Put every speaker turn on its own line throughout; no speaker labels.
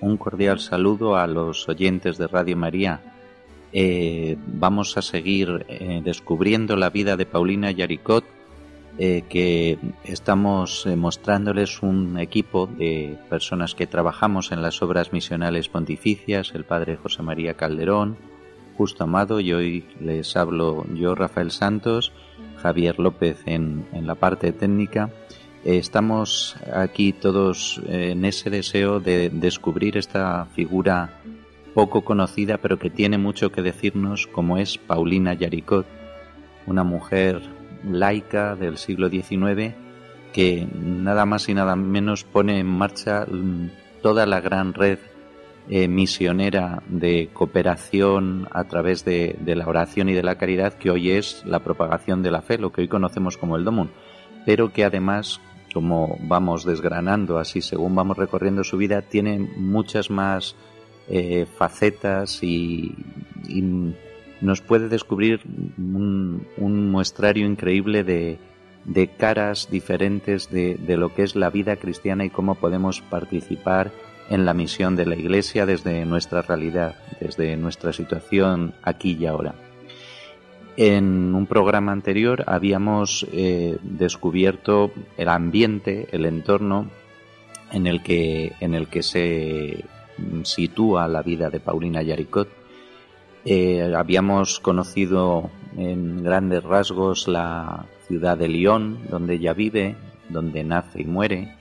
Un cordial saludo a los oyentes de Radio María. Eh, vamos a seguir eh, descubriendo la vida de Paulina Yaricot, eh, que estamos mostrándoles un equipo de personas que trabajamos en las obras misionales pontificias, el padre José María Calderón, Justo Amado, y hoy les hablo yo, Rafael Santos, Javier López en la parte técnica Estamos aquí todos en ese deseo de descubrir esta figura poco conocida pero que tiene mucho que decirnos como es Paulina Yaricot, una mujer laica del siglo XIX que nada más y nada menos pone en marcha toda la gran red eh, misionera de cooperación a través de, de, la oración y de la caridad que hoy es la propagación de la fe, lo que hoy conocemos como el Domun, pero que además como vamos desgranando así según vamos recorriendo su vida, tiene muchas más eh, facetas y, nos puede descubrir un, muestrario increíble de, caras diferentes de, de, lo que es la vida cristiana y cómo podemos participar en la misión de la Iglesia desde nuestra realidad, desde nuestra situación aquí y ahora. En un programa anterior habíamos eh, descubierto el ambiente, el entorno en el que, en el que se sitúa la vida de Paulina Yaricot. Eh, habíamos conocido en grandes rasgos la ciudad de Lyon, donde ella vive, donde nace y muere.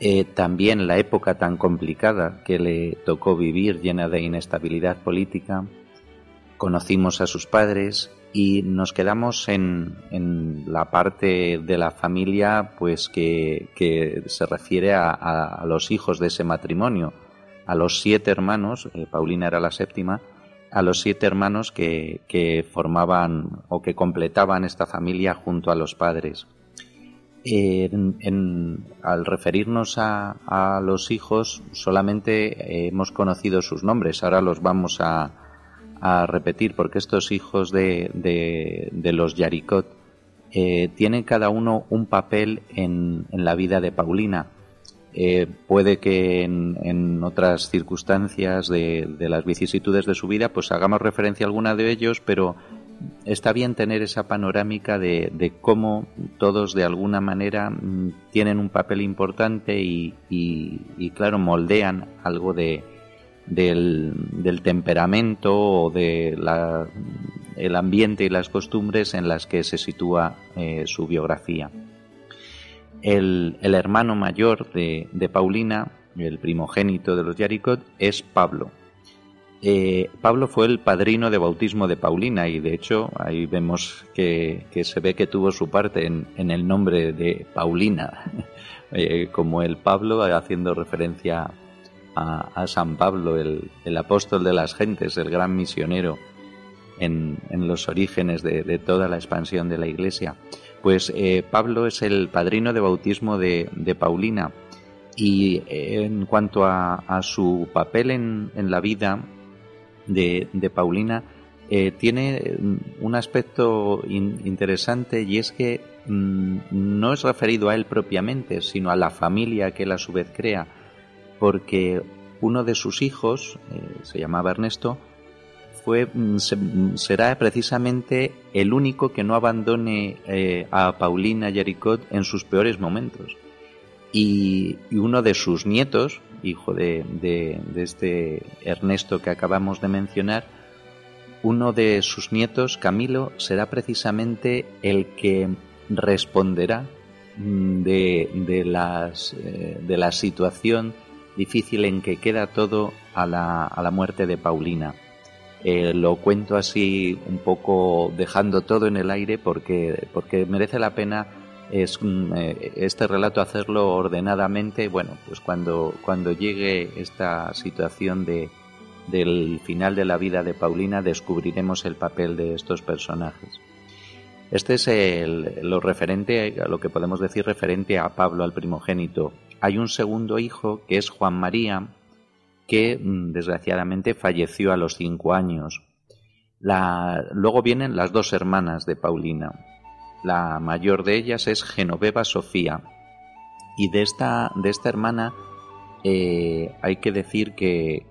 Eh, también la época tan complicada que le tocó vivir, llena de inestabilidad política conocimos a sus padres y nos quedamos en, en la parte de la familia pues que, que se refiere a, los hijos de ese matrimonio, a los siete hermanos, eh, Paulina era la séptima, a los siete hermanos que, que, formaban o que completaban esta familia junto a los padres. En, al referirnos a, a, los hijos solamente hemos conocido sus nombres, ahora los vamos a, a repetir, porque estos hijos de, de, los Yaricot eh, tienen cada uno un papel en, en la vida de Paulina. Eh, puede que en, otras circunstancias de, de, las vicisitudes de su vida, pues hagamos referencia a alguna de ellos, pero está bien tener esa panorámica de, de cómo todos de alguna manera mm, tienen un papel importante y, y claro, moldean algo de, del, temperamento o de el ambiente y las costumbres en las que se sitúa eh, su biografía. El, hermano mayor de, Paulina, el primogénito de los Yaricot, es Pablo. Eh, Pablo fue el padrino de bautismo de Paulina y de hecho ahí vemos que, se ve que tuvo su parte en, el nombre de Paulina, eh, como el Pablo haciendo referencia a, San Pablo, el, apóstol de las gentes, el gran misionero en, los orígenes de, toda la expansión de la Iglesia. Pues eh, Pablo es el padrino de bautismo de, Paulina y eh, en cuanto a, su papel en, la vida de, Paulina, eh, tiene un aspecto interesante y es que mm, no es referido a él propiamente, sino a la familia que él a su vez crea porque uno de sus hijos, eh, se llamaba Ernesto, fue, mm, mm, será precisamente el único que no abandone eh, a Paulina Yaricot en sus peores momentos. Y, uno de sus nietos, hijo de, de, este Ernesto que acabamos de mencionar, uno de sus nietos, Camilo, será precisamente el que responderá mm, de, de, las, eh, de la situación difícil en que queda todo a la, a la muerte de Paulina. Eh, lo cuento así un poco dejando todo en el aire porque, porque merece la pena es eh, este relato hacerlo ordenadamente, bueno, pues cuando, cuando llegue esta situación de, del final de la vida de Paulina descubriremos el papel de estos personajes. Este es el, lo referente, lo que podemos decir referente a Pablo, al primogénito. Hay un segundo hijo que es Juan María, que mm, desgraciadamente falleció a los cinco años. luego vienen las dos hermanas de Paulina. La mayor de ellas es Genoveva Sofía. Y de esta, de esta hermana eh, hay que decir que,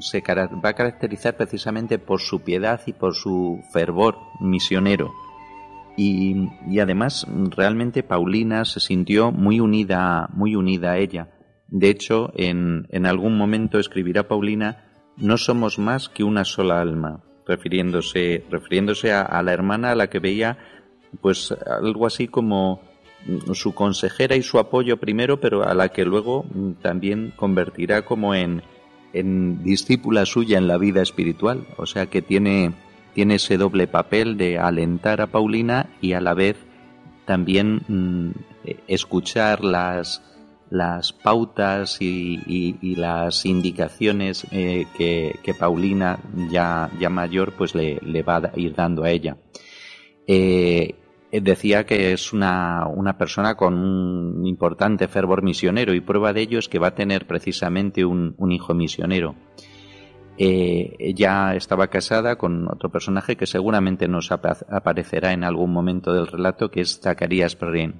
se va a caracterizar precisamente por su piedad y por su fervor misionero. Y, además realmente Paulina se sintió muy unida, muy unida a ella. De hecho, en, en algún momento escribirá Paulina, no somos más que una sola alma, refiriéndose, refiriéndose a la hermana a la que veía pues algo así como mm, su consejera y su apoyo primero, pero a la que luego mm, también convertirá como en, en discípula suya en la vida espiritual. O sea que tiene, tiene ese doble papel de alentar a Paulina y a la vez también mm, escuchar las, las pautas y, las indicaciones eh, que, que, Paulina ya, ya mayor pues le, le va a ir dando a ella. Eh, decía que es una, una, persona con un importante fervor misionero y prueba de ello es que va a tener precisamente un, hijo misionero. Eh, ella estaba casada con otro personaje que seguramente nos aparecerá en algún momento del relato, que es Zacarías Perrin.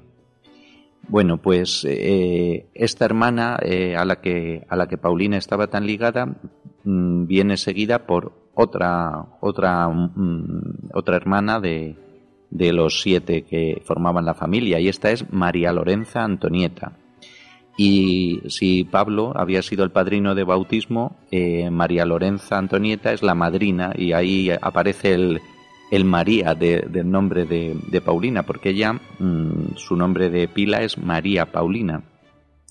Bueno, pues eh, esta hermana a, la que, a la que Paulina estaba tan ligada mm, viene seguida por otra, otra, mm, otra hermana de, de los siete que formaban la familia, y esta es María Lorenza Antonieta. Y si Pablo había sido el padrino de bautismo, eh, María Lorenza Antonieta es la madrina, y ahí aparece el, el María del nombre de, Paulina, porque ella, mm, su nombre de pila es María Paulina.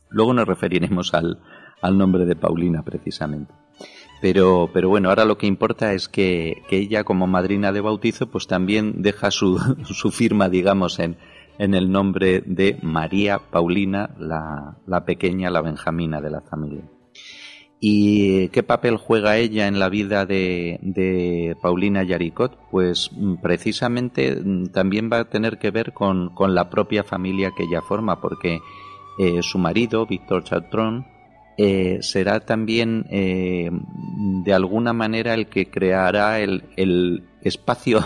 Luego nos referiremos al, al nombre de Paulina precisamente. Pero, pero bueno, ahora lo que importa es que, ella como madrina de bautizo pues también deja su, su firma, digamos, en, en el nombre de María Paulina, la, la pequeña, la benjamina de la familia. ¿Y qué papel juega ella en la vida de, de Paulina Yaricot? Pues mm, precisamente mm, también va a tener que ver con, con la propia familia que ella forma, porque eh, su marido, Víctor Chatron, eh, será también eh, de alguna manera el que creará el, espacio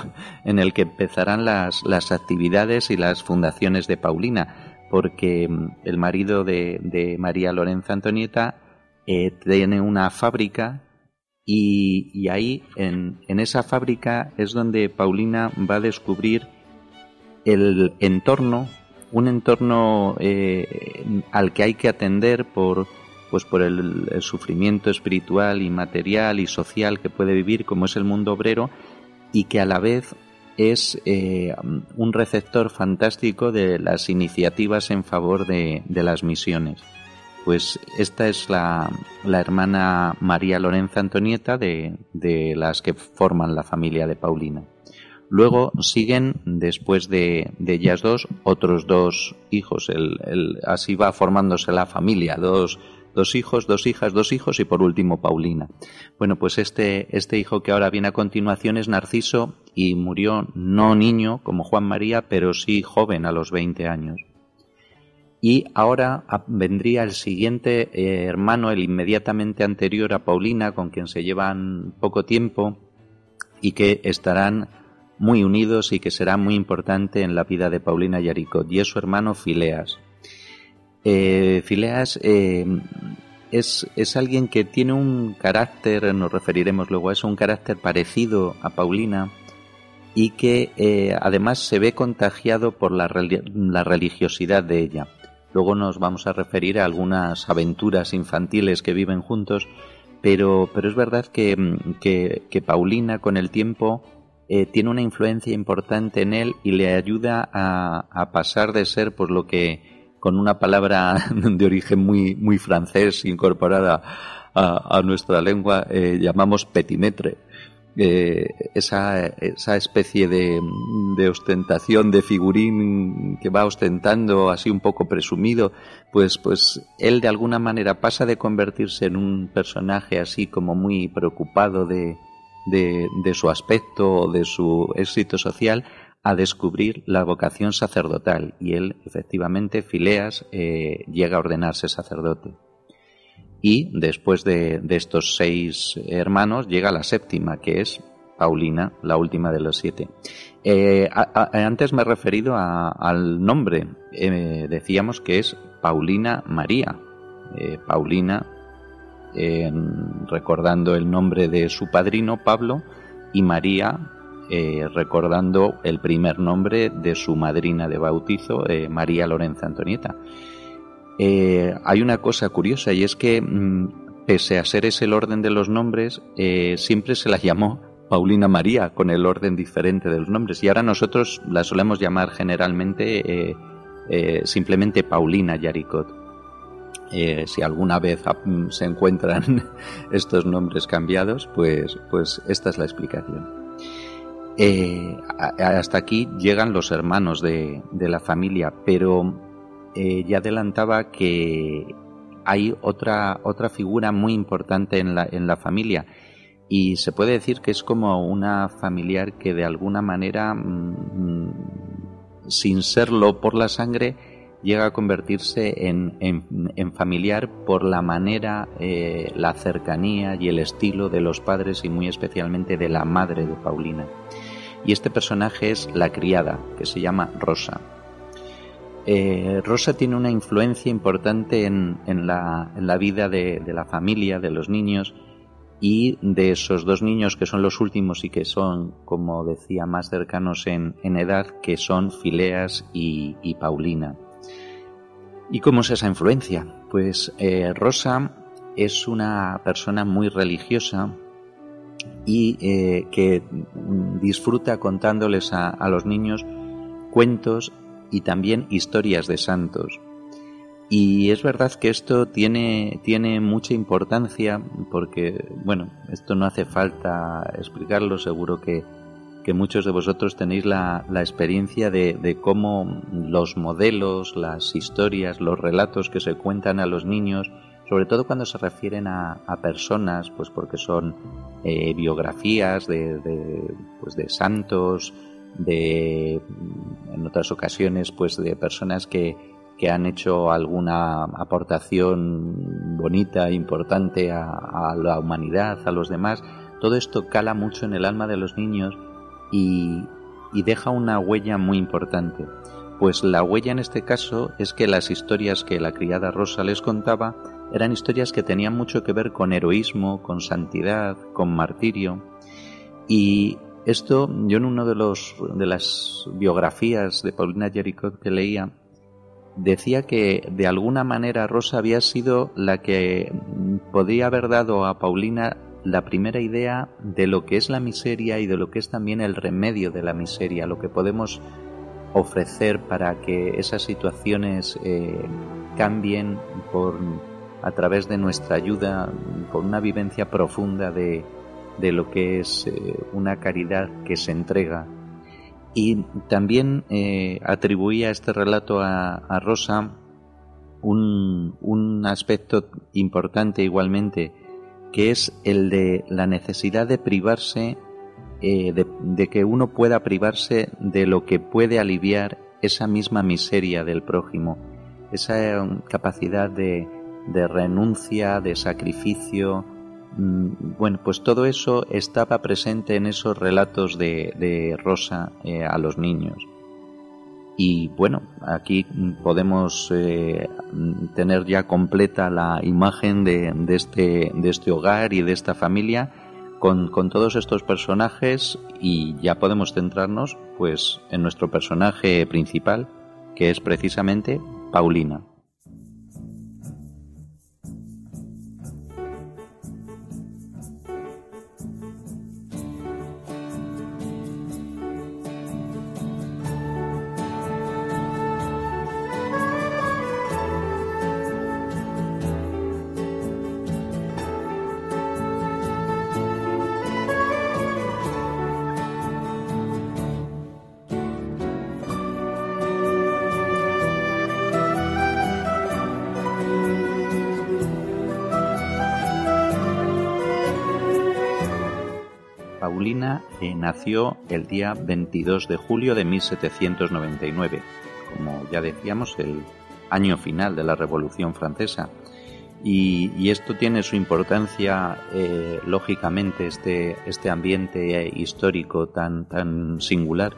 en el que empezarán las, las, actividades y las fundaciones de Paulina, porque mm, el marido de, María Lorenza Antonieta eh, tiene una fábrica y, ahí en, en, esa fábrica es donde Paulina va a descubrir el entorno, un entorno al que hay que atender por pues por el, sufrimiento espiritual y material y social que puede vivir como es el mundo obrero y que a la vez es eh, un receptor fantástico de las iniciativas en favor de, las misiones. Pues esta es la, hermana María Lorenza Antonieta de, las que forman la familia de Paulina. Luego siguen, después de, ellas dos, otros dos hijos. así va formándose la familia, dos, dos hijos, dos hijas, dos hijos y por último Paulina. Bueno, pues este, este hijo que ahora viene a continuación es Narciso y murió no niño como Juan María, pero sí joven a los 20 años. Y ahora vendría el siguiente eh, hermano, el inmediatamente anterior a Paulina, con quien se llevan poco tiempo y que estarán muy unidos y que será muy importante en la vida de Paulina Yaricot, y es su hermano Fileas. Eh, Fileas eh, es, es, alguien que tiene un carácter, nos referiremos luego a eso, un carácter parecido a Paulina y que eh, además se ve contagiado por la, la, religiosidad de ella. Luego nos vamos a referir a algunas aventuras infantiles que viven juntos, pero, pero es verdad que, que, Paulina con el tiempo eh, tiene una influencia importante en él y le ayuda a, a pasar de ser por lo que con una palabra de origen muy, muy francés incorporada a, nuestra lengua, eh, llamamos petimetre. eh, esa, esa, especie de, ostentación de figurín que va ostentando así un poco presumido, pues, pues él de alguna manera pasa de convertirse en un personaje así como muy preocupado de, de, de su aspecto o de su éxito social a descubrir la vocación sacerdotal y él efectivamente, Fileas, eh, llega a ordenarse sacerdote. Y después de, estos seis hermanos llega la séptima, que es Paulina, la última de los siete. Eh, antes me he referido al nombre. Eh, decíamos que es Paulina María. Paulina, recordando el nombre de su padrino Pablo, y María, eh, recordando el primer nombre de su madrina de bautizo, eh, María Lorenza Antonieta. Eh, hay una cosa curiosa y es que, mm, pese a ser ese el orden de los nombres, siempre se la llamó Paulina María con el orden diferente de los nombres y ahora nosotros la solemos llamar generalmente simplemente Paulina Yaricot. si alguna vez se encuentran estos nombres cambiados, pues, pues esta es la explicación. Eh, hasta aquí llegan los hermanos de, la familia, pero eh, ya adelantaba que hay otra, otra figura muy importante en la, en la familia. Y se puede decir que es como una familiar que de alguna manera, mm, sin serlo por la sangre, llega a convertirse en, familiar por la manera, eh, la cercanía y el estilo de los padres y muy especialmente de la madre de Paulina y este personaje es la criada, que se llama Rosa. Eh, Rosa tiene una influencia importante en, la, vida de, la familia, de los niños, y de esos dos niños que son los últimos y que son, como decía, más cercanos en, edad, que son Fileas y, Paulina. ¿Y cómo es esa influencia? Pues eh, Rosa es una persona muy religiosa, y eh, que disfruta contándoles a, los niños cuentos y también historias de santos. Y es verdad que esto tiene, tiene mucha importancia porque, bueno, esto no hace falta explicarlo, seguro que, que muchos de vosotros tenéis la, la experiencia de, de, cómo los modelos, las historias, los relatos que se cuentan a los niños sobre todo cuando se refieren a, personas, pues porque son eh, biografías de, pues de santos, de en otras ocasiones pues de personas que, que han hecho alguna aportación bonita, importante a, la humanidad, a los demás. Todo esto cala mucho en el alma de los niños y, y deja una huella muy importante. Pues la huella en este caso es que las historias que la criada Rosa les contaba eran historias que tenían mucho que ver con heroísmo, con santidad, con martirio. Y esto, yo en uno de los de las biografías de Paulina Jericot que leía, decía que de alguna manera Rosa había sido la que podía haber dado a Paulina la primera idea de lo que es la miseria y de lo que es también el remedio de la miseria, lo que podemos ofrecer para que esas situaciones eh, cambien por a través de nuestra ayuda, con una vivencia profunda de, de lo que es eh, una caridad que se entrega. Y también eh, atribuía este relato a, Rosa un, un, aspecto importante igualmente, que es el de la necesidad de privarse, eh, de, de que uno pueda privarse de lo que puede aliviar esa misma miseria del prójimo, esa capacidad de, de renuncia, de sacrificio. Mm, bueno, pues todo eso estaba presente en esos relatos de, Rosa eh, a los niños. Y bueno, aquí podemos eh, tener ya completa la imagen de, este, de este hogar y de esta familia con, con, todos estos personajes y ya podemos centrarnos pues en nuestro personaje principal que es precisamente Paulina. Paulina eh, nació el día 22 de julio de 1799, como ya decíamos, el año final de la Revolución Francesa. Y, esto tiene su importancia, eh, lógicamente, este, este ambiente histórico tan, tan singular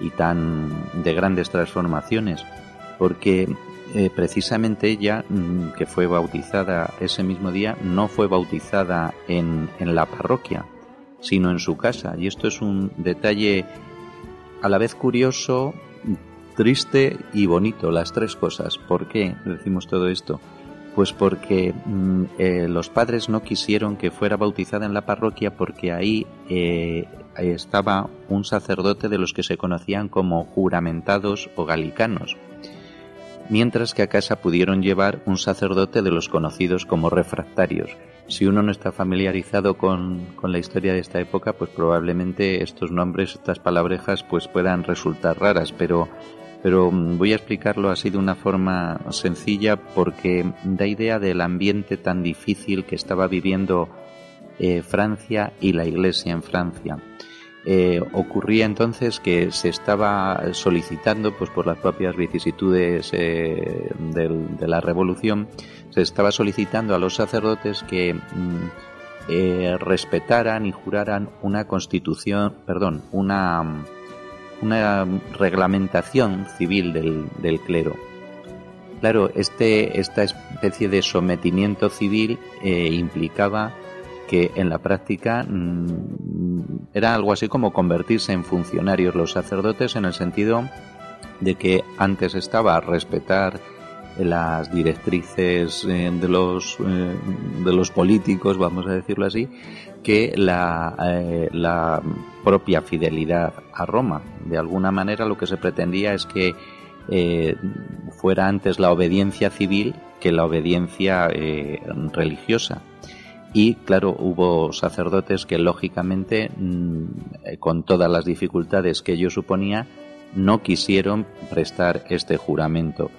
y tan de grandes transformaciones, porque eh, precisamente ella, mm, que fue bautizada ese mismo día, no fue bautizada en, en la parroquia, sino en su casa. Y esto es un detalle a la vez curioso, triste y bonito, las tres cosas. ¿Por qué decimos todo esto? Pues porque mm, eh, los padres no quisieron que fuera bautizada en la parroquia porque ahí eh, estaba un sacerdote de los que se conocían como juramentados o galicanos, mientras que a casa pudieron llevar un sacerdote de los conocidos como refractarios. Si uno no está familiarizado con, con la historia de esta época, pues probablemente estos nombres, estas palabrejas, pues puedan resultar raras, pero pero mm, voy a explicarlo así de una forma sencilla porque da idea del ambiente tan difícil que estaba viviendo eh, Francia y la Iglesia en Francia. Eh, ocurría entonces que se estaba solicitando, pues por las propias vicisitudes eh, de la Revolución, se estaba solicitando a los sacerdotes que mm, respetaran y juraran una constitución, perdón, una una reglamentación civil del, clero. Claro, este, esta especie de sometimiento civil eh, implicaba que en la práctica mm, era algo así como convertirse en funcionarios los sacerdotes en el sentido de que antes estaba a respetar las directrices eh, de los eh, de los políticos vamos a decirlo así que eh, la propia fidelidad a Roma. De alguna manera lo que se pretendía es que fuera antes la obediencia civil que la obediencia religiosa y claro hubo sacerdotes que lógicamente mm, con todas las dificultades que ello suponía no quisieron prestar este juramento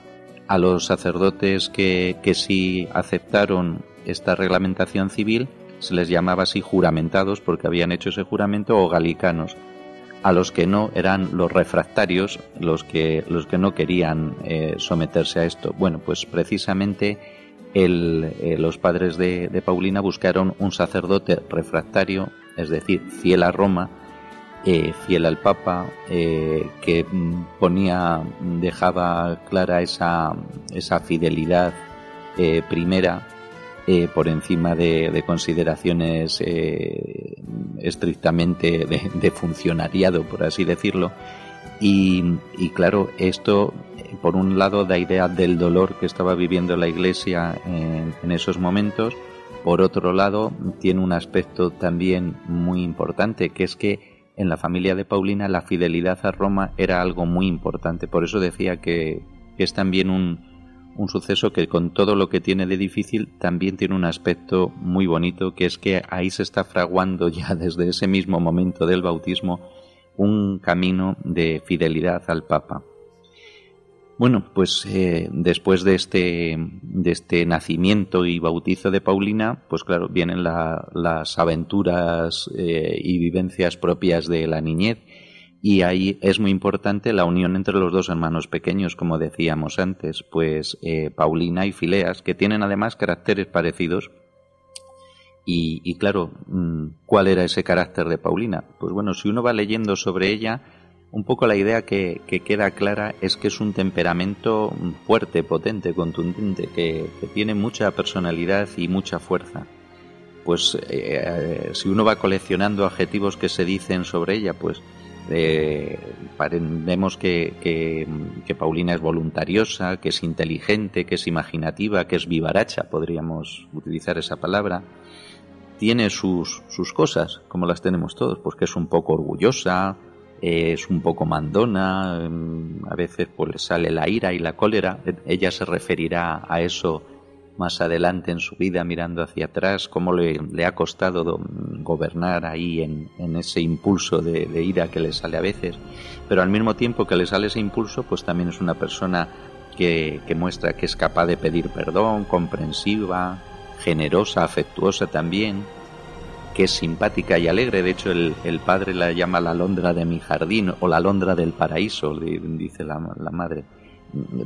a los sacerdotes que, que sí aceptaron esta reglamentación civil se les llamaba así juramentados porque habían hecho ese juramento o galicanos. A los que no eran los refractarios, los que, los que no querían eh, someterse a esto. Bueno, pues precisamente el, eh, los padres de, Paulina buscaron un sacerdote refractario, es decir, fiel a Roma, eh, fiel al Papa, eh, que ponía, dejaba clara esa, esa fidelidad eh, primera por encima de, consideraciones estrictamente de, funcionariado, por así decirlo. Y, claro, esto por un lado da idea del dolor que estaba viviendo la Iglesia en esos momentos, por otro lado tiene un aspecto también muy importante, que es que en la familia de Paulina la fidelidad a Roma era algo muy importante. Por eso decía que, es también un, un, suceso que con todo lo que tiene de difícil también tiene un aspecto muy bonito, que es que ahí se está fraguando ya desde ese mismo momento del bautismo un camino de fidelidad al Papa. Bueno, pues eh, después de este, de este nacimiento y bautizo de Paulina, pues claro, vienen las aventuras eh, y vivencias propias de la niñez y ahí es muy importante la unión entre los dos hermanos pequeños, como decíamos antes, pues eh, Paulina y Fileas, que tienen además caracteres parecidos. Y, y claro, mm, ¿cuál era ese carácter de Paulina? Pues bueno, si uno va leyendo sobre ella, un poco la idea que, queda clara es que es un temperamento fuerte, potente, contundente, que, tiene mucha personalidad y mucha fuerza. Pues eh, si uno va coleccionando adjetivos que se dicen sobre ella, pues eh, vemos que, que, Paulina es voluntariosa, que es inteligente, que es imaginativa, que es vivaracha, podríamos utilizar esa palabra. Tiene sus, sus cosas, como las tenemos todos, pues que es un poco orgullosa, es un poco mandona, em, a veces pues le sale la ira y la cólera. Ella se referirá a eso más adelante en su vida mirando hacia atrás, cómo le, ha costado gobernar ahí en, ese impulso de, ira que le sale a veces. Pero al mismo tiempo que le sale ese impulso, pues también es una persona que, que muestra que es capaz de pedir perdón, comprensiva, generosa, afectuosa también que es simpática y alegre. De hecho, el, padre la llama la alondra de mi jardín o la alondra del paraíso, dice la, madre.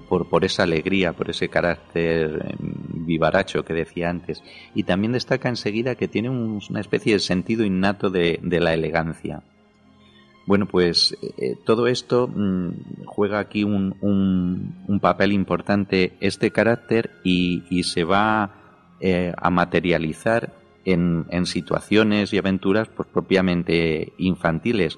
Por, por, esa alegría, por ese carácter em, vivaracho que decía antes. Y también destaca enseguida que tiene una especie de sentido innato de, la elegancia. Bueno, pues eh, todo esto mm, juega aquí un, un, papel importante este carácter y, y se va eh, a materializar en, situaciones y aventuras pues, propiamente infantiles,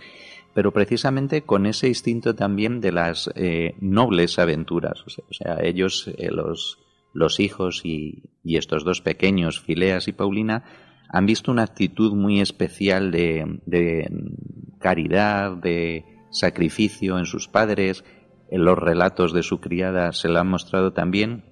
pero precisamente con ese instinto también de las eh, nobles aventuras. O sea, ellos, eh, los, los hijos y, estos dos pequeños, Fileas y Paulina, han visto una actitud muy especial de, de caridad, de sacrificio en sus padres, en los relatos de su criada se lo han mostrado también,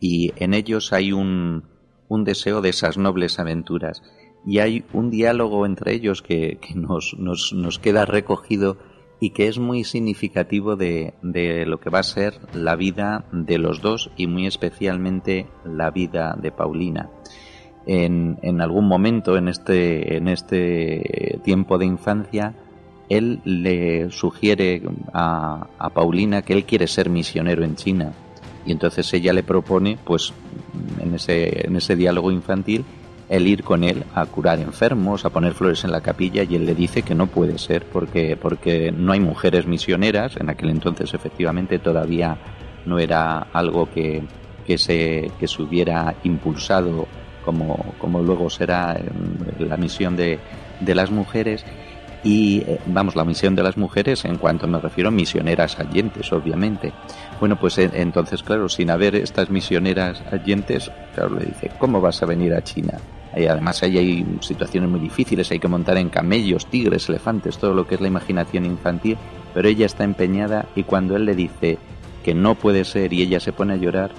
y en ellos hay un, un deseo de esas nobles aventuras. Y hay un diálogo entre ellos que, nos, nos, nos, queda recogido y que es muy significativo de, de, lo que va a ser la vida de los dos y muy especialmente la vida de Paulina. En, en algún momento en este, en este tiempo de infancia, él le sugiere a, a Paulina que él quiere ser misionero en China y entonces ella le propone, pues en ese, en ese diálogo infantil, el ir con él a curar enfermos, a poner flores en la capilla y él le dice que no puede ser porque, porque no hay mujeres misioneras, en aquel entonces efectivamente todavía no era algo que, que, se, que se hubiera impulsado como, como luego será la misión de, de las mujeres y eh, vamos, la misión de las mujeres en cuanto me refiero misioneras allentes, obviamente. Bueno, pues entonces, claro, sin haber estas misioneras allentes, claro, le dice, ¿cómo vas a venir a China? Y además ahí hay situaciones muy difíciles, hay que montar en camellos, tigres, elefantes, todo lo que es la imaginación infantil, pero ella está empeñada y cuando él le dice que no puede ser y ella se pone a llorar,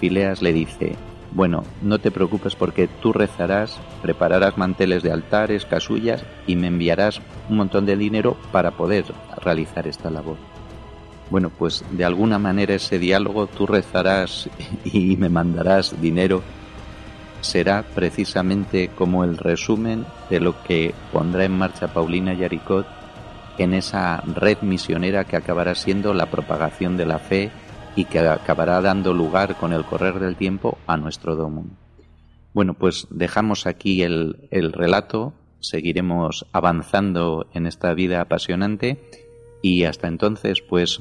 Fileas le dice, bueno, no te preocupes porque tú rezarás, prepararás manteles de altares, casullas y me enviarás un montón de dinero para poder realizar esta labor. Bueno, pues de alguna manera ese diálogo, tú rezarás y me mandarás dinero, será precisamente como el resumen de lo que pondrá en marcha Paulina Yaricot en esa red misionera que acabará siendo la propagación de la fe y que acabará dando lugar con el correr del tiempo a nuestro domo. Bueno, pues dejamos aquí el, el relato, seguiremos avanzando en esta vida apasionante y hasta entonces pues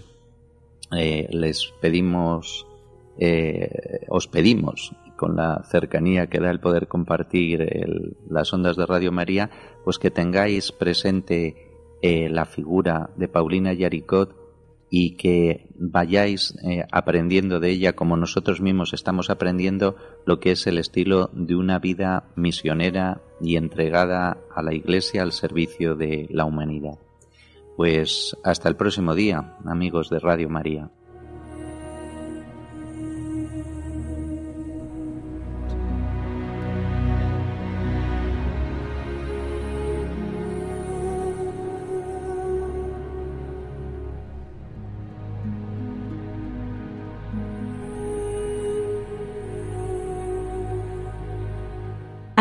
eh, les pedimos, eh, os pedimos, con la cercanía que da el poder compartir las ondas de Radio María, pues que tengáis presente eh, la figura de Paulina Yaricot y que vayáis aprendiendo de ella como nosotros mismos estamos aprendiendo lo que es el estilo de una vida misionera y entregada a la Iglesia al servicio de la humanidad. Pues hasta el próximo día, amigos de Radio María.